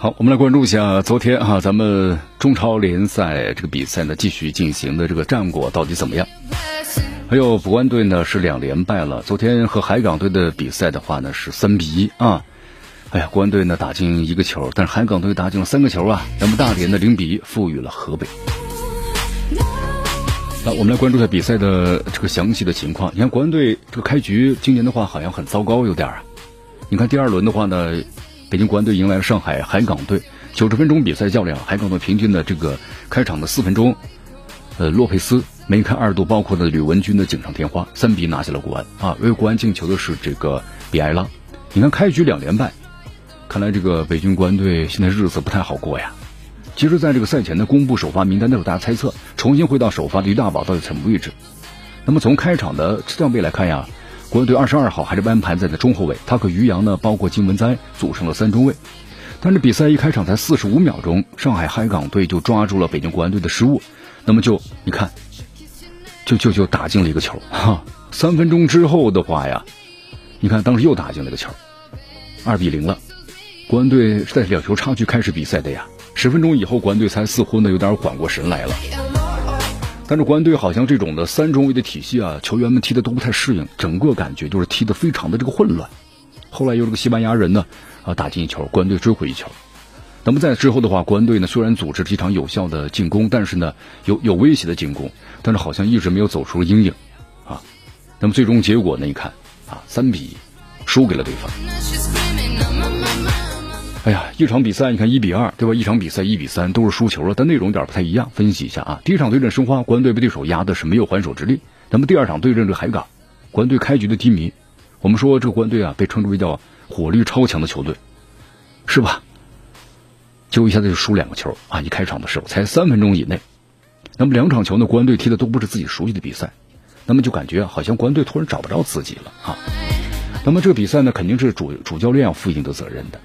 好，我们来关注一下昨天哈，咱们中超联赛这个比赛呢继续进行的这个战果到底怎么样？还有博安队呢是两连败了，昨天和海港队的比赛的话呢是三比一啊。哎呀，国安队呢打进一个球，但是海港队打进了三个球啊。那么大连的零比一负于了河北。那我们来关注一下比赛的这个详细的情况。你看国安队这个开局今年的话好像很糟糕，有点儿。你看第二轮的话呢。北京国安队迎来了上海海港队，九十分钟比赛较量，海港队平均的这个开场的四分钟，呃，洛佩斯梅开二度，包括的吕文君的锦上添花，三比拿下了国安啊。为国安进球的是这个比埃拉。你看开局两连败，看来这个北京国安队现在日子不太好过呀。其实，在这个赛前的，公布首发名单的时候，大家猜测重新回到首发的于大宝到底什么位置？那么从开场的站位来看呀。国安队二十二号还是安排在的中后卫，他和于洋呢，包括金文哉组成了三中卫。但是比赛一开场才四十五秒钟，上海海港队就抓住了北京国安队的失误，那么就你看，就就就打进了一个球。哈，三分钟之后的话呀，你看当时又打进了一个球，二比零了。国安队是在两球差距开始比赛的呀，十分钟以后国安队才似乎呢有点缓过神来了。但是国安队好像这种的三中卫的体系啊，球员们踢的都不太适应，整个感觉就是踢得非常的这个混乱。后来有这个西班牙人呢，啊打进一球，国安队追回一球。那么在之后的话，国安队呢虽然组织了一场有效的进攻，但是呢有有威胁的进攻，但是好像一直没有走出阴影啊。那么最终结果呢，你看啊，三比一输给了对方。哎呀，一场比赛你看一比二，对吧？一场比赛一比三都是输球了，但内容有点不太一样。分析一下啊，第一场对阵申花，国安队被对手压的是没有还手之力。那么第二场对阵这个海港，国安队开局的低迷，我们说这个国安队啊被称之为叫火力超强的球队，是吧？就一下子就输两个球啊！一开场的时候才三分钟以内，那么两场球呢，国安队踢的都不是自己熟悉的比赛，那么就感觉好像国安队突然找不着自己了啊。那么这个比赛呢，肯定是主主教练要负一定的责任的。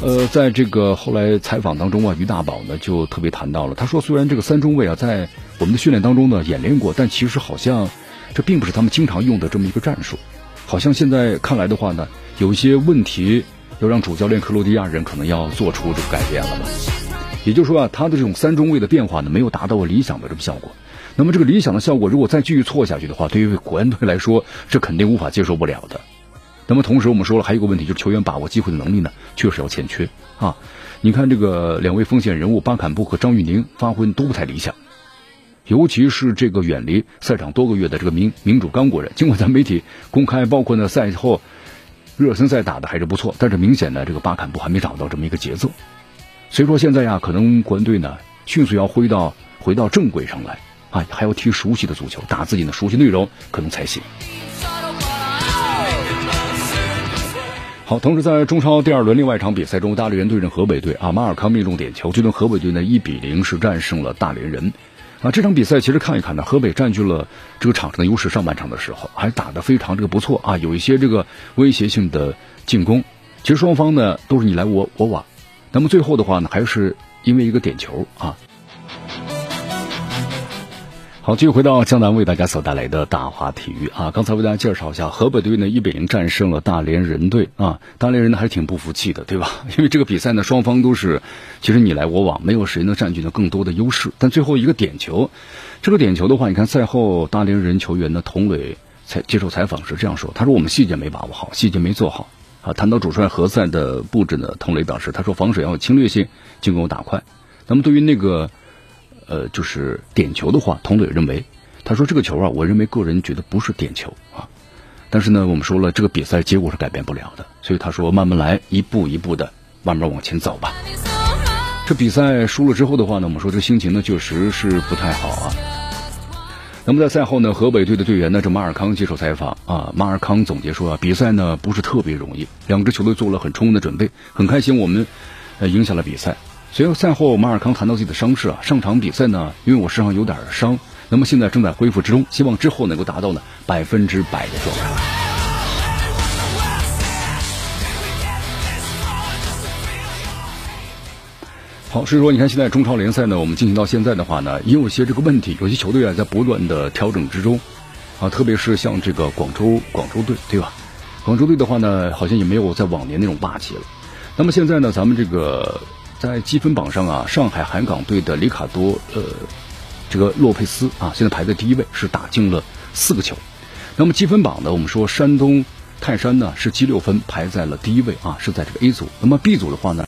呃，在这个后来采访当中啊，于大宝呢就特别谈到了，他说虽然这个三中卫啊在我们的训练当中呢演练过，但其实好像这并不是他们经常用的这么一个战术，好像现在看来的话呢，有一些问题要让主教练克罗地亚人可能要做出这个改变了吧。也就是说啊，他的这种三中卫的变化呢没有达到理想的这个效果。那么这个理想的效果如果再继续错下去的话，对于国安队来说是肯定无法接受不了的。那么同时，我们说了还有一个问题，就是球员把握机会的能力呢，确实要欠缺啊。你看这个两位锋线人物巴坎布和张玉宁发挥都不太理想，尤其是这个远离赛场多个月的这个民民主刚果人，尽管咱媒体公开，包括呢赛后热身赛打的还是不错，但是明显呢这个巴坎布还没找到这么一个节奏。所以说现在呀，可能国安队呢迅速要回到回到正轨上来啊，还要踢熟悉的足球，打自己的熟悉内容，可能才行。好，同时在中超第二轮另外一场比赛中，大连人对阵河北队啊，马尔康命中点球，最终河北队呢一比零是战胜了大连人。啊，这场比赛其实看一看呢，河北占据了这个场上的优势，上半场的时候还打得非常这个不错啊，有一些这个威胁性的进攻。其实双方呢都是你来我我往，那么最后的话呢，还是因为一个点球啊。好，继续回到江南为大家所带来的大话体育啊！刚才为大家介绍一下，河北队呢一比零战胜了大连人队啊！大连人呢还是挺不服气的，对吧？因为这个比赛呢，双方都是其实你来我往，没有谁能占据到更多的优势。但最后一个点球，这个点球的话，你看赛后大连人球员呢，童磊采接受采访时这样说：“他说我们细节没把握好，细节没做好啊。”谈到主帅何塞的布置呢，童磊表示：“他说防守要有侵略性，进攻打快。”那么对于那个。呃，就是点球的话，童磊认为，他说这个球啊，我认为个人觉得不是点球啊，但是呢，我们说了，这个比赛结果是改变不了的，所以他说慢慢来，一步一步的慢慢往前走吧。这比赛输了之后的话呢，我们说这心情呢确实是不太好啊。那么在赛后呢，河北队的队员呢，这马尔康接受采访啊，马尔康总结说啊，比赛呢不是特别容易，两支球队做了很充分的准备，很开心我们呃赢下了比赛。随后赛后，马尔康谈到自己的伤势啊，上场比赛呢，因为我身上有点伤，那么现在正在恢复之中，希望之后能够达到呢百分之百的状态。好，所以说你看现在中超联赛呢，我们进行到现在的话呢，也有一些这个问题，有些球队啊在不断的调整之中，啊，特别是像这个广州广州队，对吧？广州队的话呢，好像也没有在往年那种霸气了。那么现在呢，咱们这个在积分榜上啊，上海海港队的里卡多呃，这个洛佩斯啊，现在排在第一位，是打进了四个球。那么积分榜呢，我们说山东泰山呢是积六分，排在了第一位啊，是在这个 A 组。那么 B 组的话呢？